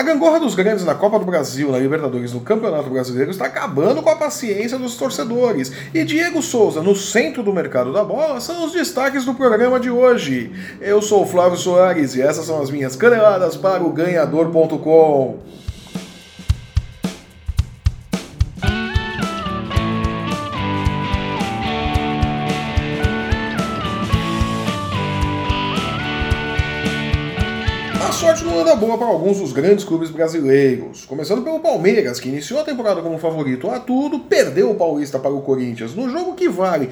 A gangorra dos grandes na Copa do Brasil, na Libertadores, no Campeonato Brasileiro está acabando com a paciência dos torcedores. E Diego Souza, no centro do mercado da bola, são os destaques do programa de hoje. Eu sou o Flávio Soares e essas são as minhas caneladas para o ganhador.com. sorte não anda boa para alguns dos grandes clubes brasileiros. Começando pelo Palmeiras, que iniciou a temporada como favorito a tudo, perdeu o Paulista para o Corinthians no jogo que vale,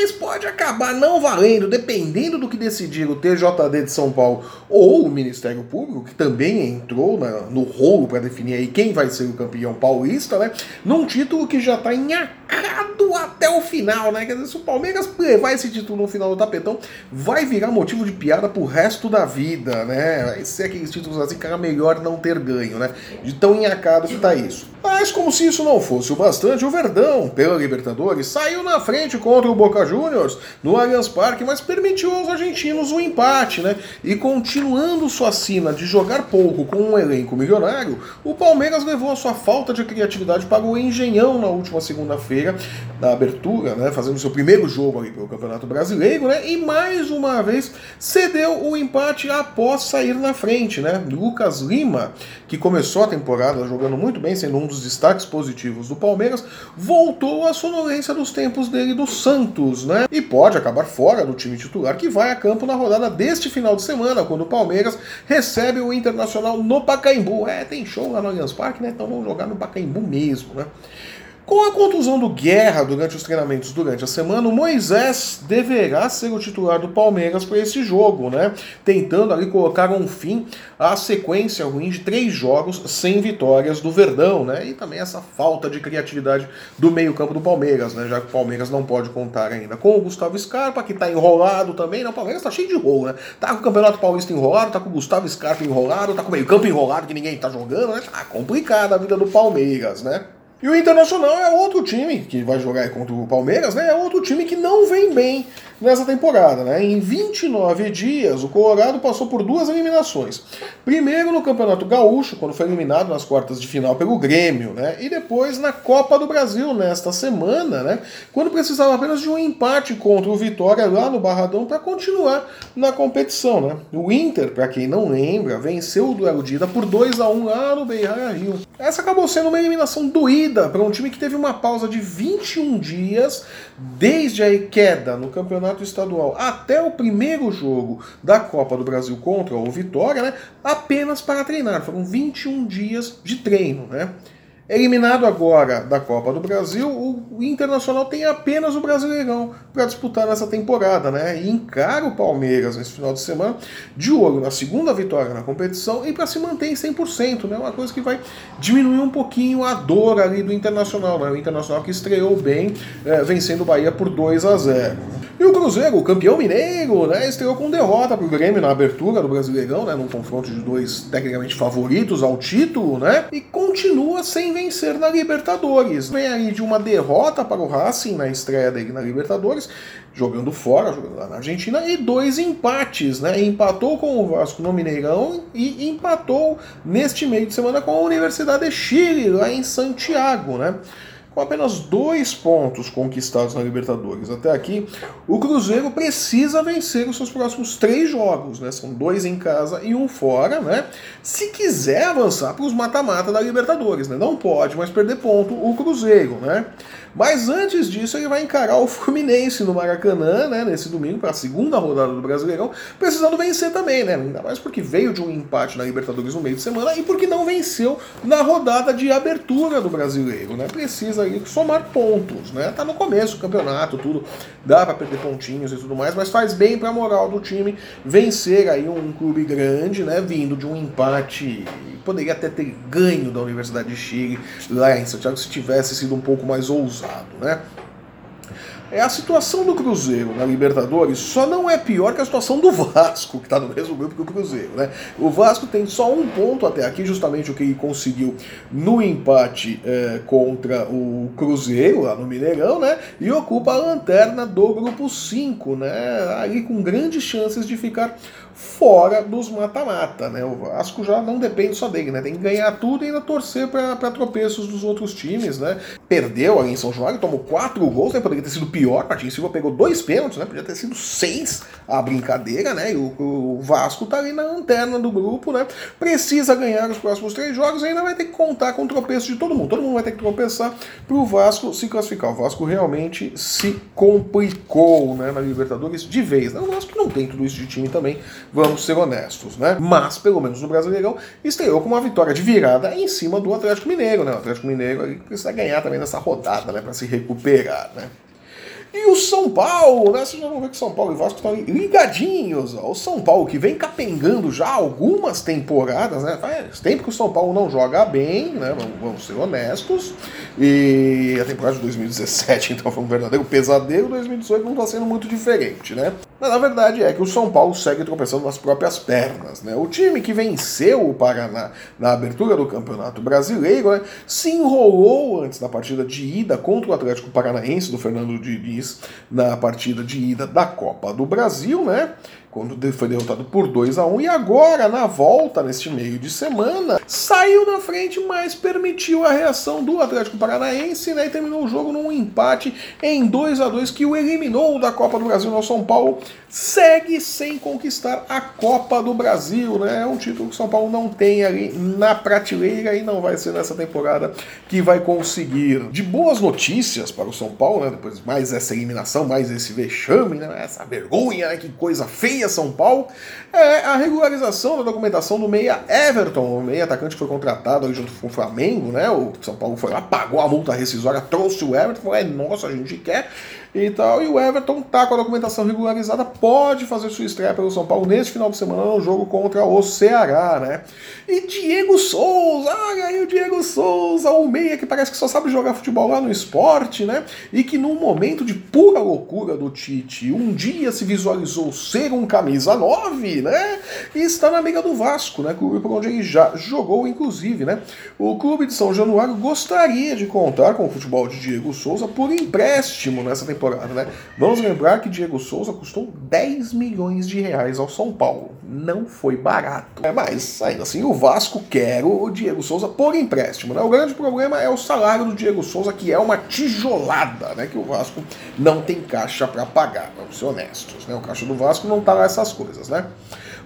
mas pode acabar não valendo, dependendo do que decidir o TJD de São Paulo ou o Ministério Público, que também entrou na, no rolo para definir aí quem vai ser o campeão paulista, né? Num título que já está enhacado até o final, né? Quer dizer, se o Palmeiras levar esse título no final do tapetão, vai virar motivo de piada pro resto da vida, né? Vai ser aqueles títulos assim era melhor não ter ganho, né? De tão enhacado que tá isso. Mas como se isso não fosse o bastante, o Verdão, pela Libertadores, saiu na frente contra o Boca Juniors no Allianz Parque, mas permitiu aos argentinos o um empate, né? E continuando sua sina de jogar pouco com um elenco milionário, o Palmeiras levou a sua falta de criatividade para o Engenhão na última segunda-feira, na abertura, né? Fazendo seu primeiro jogo ali pelo Campeonato Brasileiro, né? E mais uma vez cedeu o empate após sair na frente, né? Lucas Lima, que começou a temporada jogando muito bem, sendo um dos destaques positivos do Palmeiras, voltou à sonolência dos tempos dele do Santos, né? E pode acabar fora do time titular que vai a campo na rodada deste final de semana, quando o Palmeiras recebe o Internacional no Pacaembu. É, tem show lá no Allianz Parque, né? Então vamos jogar no Pacaembu mesmo, né? Com a contusão do Guerra durante os treinamentos durante a semana, o Moisés deverá ser o titular do Palmeiras para esse jogo, né? Tentando ali colocar um fim à sequência ruim de três jogos sem vitórias do Verdão, né? E também essa falta de criatividade do meio-campo do Palmeiras, né? Já que o Palmeiras não pode contar ainda com o Gustavo Scarpa, que está enrolado também. Não, o Palmeiras está cheio de rolo, né? Tá com o Campeonato Paulista enrolado, tá com o Gustavo Scarpa enrolado, tá com o meio-campo enrolado que ninguém tá jogando, né? Tá complicada a vida do Palmeiras, né? E o Internacional é outro time que vai jogar contra o Palmeiras, né? É outro time que não vem bem nessa temporada, né? Em 29 dias, o Colorado passou por duas eliminações. Primeiro no Campeonato Gaúcho, quando foi eliminado nas quartas de final pelo Grêmio, né? E depois na Copa do Brasil nesta semana, né? Quando precisava apenas de um empate contra o Vitória lá no Barradão para continuar na competição, né? O Inter, para quem não lembra, venceu o duelo de ida por 2 a 1 lá no Beira Rio. Essa acabou sendo uma eliminação doída para um time que teve uma pausa de 21 dias desde a queda no campeonato estadual até o primeiro jogo da Copa do Brasil contra o Vitória, né, apenas para treinar. Foram 21 dias de treino, né? Eliminado agora da Copa do Brasil, o Internacional tem apenas o Brasileirão para disputar nessa temporada, né? E encara o Palmeiras nesse final de semana de olho na segunda vitória na competição e para se manter em 100%, né? Uma coisa que vai diminuir um pouquinho a dor ali do Internacional, né? O Internacional que estreou bem, é, vencendo o Bahia por 2 a 0. E o Cruzeiro, o campeão mineiro, né, estreou com derrota para o Grêmio na abertura do Brasileirão, né, num confronto de dois tecnicamente favoritos ao título, né, e continua sem vencer na Libertadores. Vem aí de uma derrota para o Racing na estreia dele na Libertadores, jogando fora, jogando lá na Argentina, e dois empates, né, empatou com o Vasco no Mineirão e empatou neste meio de semana com a Universidade de Chile, lá em Santiago, né com apenas dois pontos conquistados na Libertadores. Até aqui, o Cruzeiro precisa vencer os seus próximos três jogos, né? São dois em casa e um fora, né? Se quiser avançar para os mata-mata da Libertadores, né? Não pode mais perder ponto o Cruzeiro, né? Mas antes disso, ele vai encarar o Fluminense no Maracanã, né, nesse domingo, para a segunda rodada do Brasileirão, precisando vencer também, né? Ainda mais porque veio de um empate na Libertadores no meio de semana e porque não venceu na rodada de abertura do Brasileiro, né? Precisa aí somar pontos, né? Tá no começo do campeonato, tudo, dá para perder pontinhos e tudo mais, mas faz bem para a moral do time vencer aí um clube grande, né, vindo de um empate poderia até ter ganho da Universidade de Chile lá em Santiago se tivesse sido um pouco mais ousado, né? É a situação do Cruzeiro na Libertadores só não é pior que a situação do Vasco, que está no mesmo grupo que o Cruzeiro, né? O Vasco tem só um ponto até aqui, justamente o que ele conseguiu no empate é, contra o Cruzeiro, lá no Mineirão, né? E ocupa a lanterna do grupo 5, né? Aí com grandes chances de ficar fora dos mata-mata, né? O Vasco já não depende só dele, né? Tem que ganhar tudo e ainda torcer para tropeços dos outros times, né? Perdeu ali em São João, tomou quatro gols, né? Poderia ter sido pior, Martins Silva pegou dois pênaltis, né? Podia ter sido seis a brincadeira, né? E o, o Vasco tá ali na lanterna do grupo, né? Precisa ganhar os próximos três jogos e ainda vai ter que contar com o tropeço de todo mundo. Todo mundo vai ter que tropeçar pro Vasco se classificar. O Vasco realmente se complicou, né? Na Libertadores de vez. Né? O Vasco não tem tudo isso de time também, vamos ser honestos, né? Mas, pelo menos no Brasileirão, estreou com uma vitória de virada em cima do Atlético Mineiro, né? O Atlético Mineiro precisa ganhar também nessa rodada, né? Para se recuperar, né? E o São Paulo, né? Vocês já vão ver que São Paulo e Vasco estão ligadinhos. Ó. O São Paulo que vem capengando já algumas temporadas, né? Faz tempo que o São Paulo não joga bem, né? Vamos, vamos ser honestos. E a temporada de 2017, então, foi um verdadeiro pesadelo. 2018 não está sendo muito diferente, né? Mas a verdade é que o São Paulo segue tropeçando nas próprias pernas, né? O time que venceu o Paraná na abertura do Campeonato Brasileiro né, se enrolou antes da partida de ida contra o Atlético Paranaense do Fernando Diniz na partida de ida da Copa do Brasil, né? Quando foi derrotado por 2 a 1 e agora na volta neste meio de semana saiu na frente, mas permitiu a reação do Atlético Paranaense, né, e terminou o jogo num empate em 2 a 2 que o eliminou da Copa do Brasil no São Paulo. Segue sem conquistar a Copa do Brasil, né? É um título que o São Paulo não tem ali na prateleira e não vai ser nessa temporada que vai conseguir. De boas notícias para o São Paulo, né? Depois mais essa eliminação, mais esse vexame, né? Essa vergonha, né? Que coisa feia são Paulo, é a regularização da documentação do meia Everton, o meia atacante que foi contratado ali junto com o Flamengo, né? O São Paulo foi lá, pagou a multa rescisória, trouxe o Everton, falou, é nossa, a gente quer e tal. E o Everton tá com a documentação regularizada, pode fazer sua estreia pelo São Paulo neste final de semana no jogo contra o Ceará, né? E Diego Souza, olha aí o Diego Souza, o meia que parece que só sabe jogar futebol lá no esporte, né? E que num momento de pura loucura do Tite, um dia se visualizou ser um camisa 9, né? E está na amiga do Vasco, né? Clube por onde ele já jogou, inclusive, né? O clube de São Januário gostaria de contar com o futebol de Diego Souza por empréstimo nessa temporada temporada, né? Vamos lembrar que Diego Souza custou 10 milhões de reais ao São Paulo. Não foi barato. É, mas ainda assim o Vasco quer o Diego Souza por empréstimo, né? O grande problema é o salário do Diego Souza, que é uma tijolada, né? Que o Vasco não tem caixa para pagar, vamos ser honestos, né? O caixa do Vasco não tá lá essas coisas, né?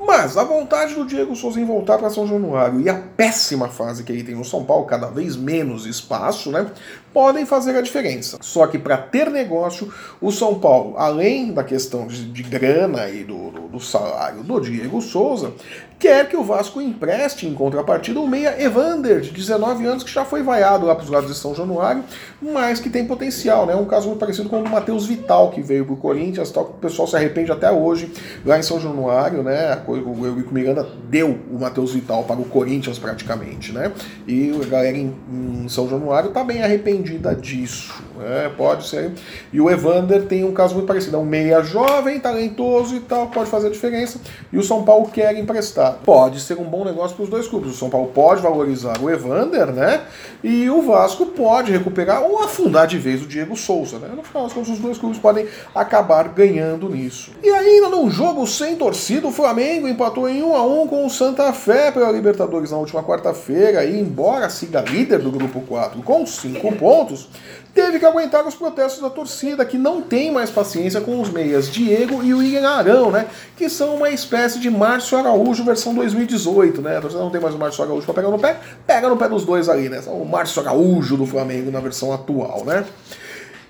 Mas a vontade do Diego Souza em voltar para São Januário e a péssima fase que ele tem no São Paulo, cada vez menos espaço, né? podem fazer a diferença. Só que para ter negócio, o São Paulo, além da questão de, de grana e do, do, do, salário do Diego Souza, quer que o Vasco empreste em contrapartida o meia Evander, de 19 anos, que já foi vaiado lá para os lados de São Januário, mas que tem potencial, né? Um caso muito parecido com o do Matheus Vital, que veio para o Corinthians, tal, que o pessoal se arrepende até hoje lá em São Januário, né? O Eurico Miranda deu o Matheus Vital para o Corinthians praticamente, né? E a galera em, em São Januário está bem arrependida disso. Né? Pode ser. E o Evander tem um caso muito parecido. É um meia jovem, talentoso e tal, pode fazer a diferença. E o São Paulo quer emprestar. Pode ser um bom negócio para os dois clubes. O São Paulo pode valorizar o Evander, né? E o Vasco pode recuperar ou afundar de vez o Diego Souza, né? No final das contas, os dois clubes podem acabar ganhando nisso. E ainda num jogo sem torcida, o Flamengo empatou em 1 a 1 com o Santa Fé pela Libertadores na última quarta-feira. E embora siga líder do grupo 4 com 5 pontos, teve que aguentar os protestos da torcida, que não tem mais paciência com os meias Diego e o William Arão, né? Que são uma espécie de Márcio Araújo versão 2018, né? A torcida não tem mais o Márcio Araújo pra pegar no pé, pega no pé dos dois ali, né? O Márcio Araújo do Flamengo na versão atual, né?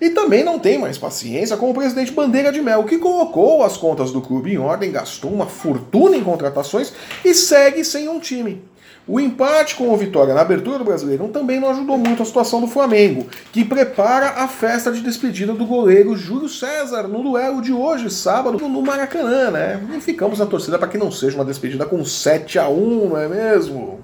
E também não tem mais paciência com o presidente Bandeira de Mel, que colocou as contas do clube em ordem, gastou uma fortuna em contratações e segue sem um time. O empate com o Vitória na abertura do Brasileirão também não ajudou muito a situação do Flamengo, que prepara a festa de despedida do goleiro Júlio César no duelo de hoje, sábado, no Maracanã, né? E ficamos na torcida para que não seja uma despedida com 7 a 1 não é mesmo?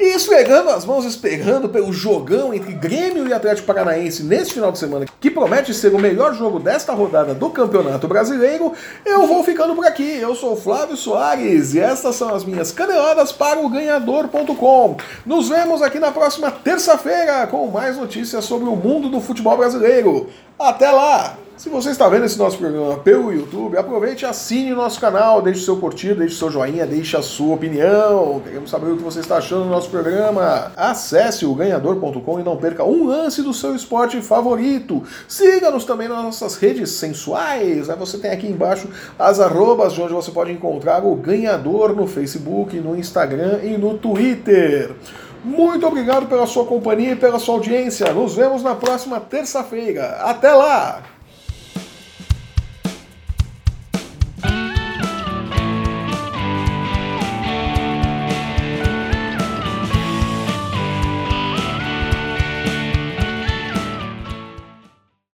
E esfregando as mãos, esperando pelo jogão entre Grêmio e Atlético Paranaense neste final de semana, que promete ser o melhor jogo desta rodada do Campeonato Brasileiro, eu vou ficando por aqui. Eu sou Flávio Soares e estas são as minhas caneladas para o ganhador.com. Nos vemos aqui na próxima terça-feira com mais notícias sobre o mundo do futebol brasileiro. Até lá! Se você está vendo esse nosso programa pelo YouTube, aproveite assine o nosso canal, deixe seu curtir, deixe seu joinha, deixe a sua opinião. Queremos saber o que você está achando do nosso programa. Acesse o ganhador.com e não perca um lance do seu esporte favorito. Siga-nos também nas nossas redes sensuais. Você tem aqui embaixo as arrobas de onde você pode encontrar o ganhador no Facebook, no Instagram e no Twitter. Muito obrigado pela sua companhia e pela sua audiência. Nos vemos na próxima terça-feira. Até lá!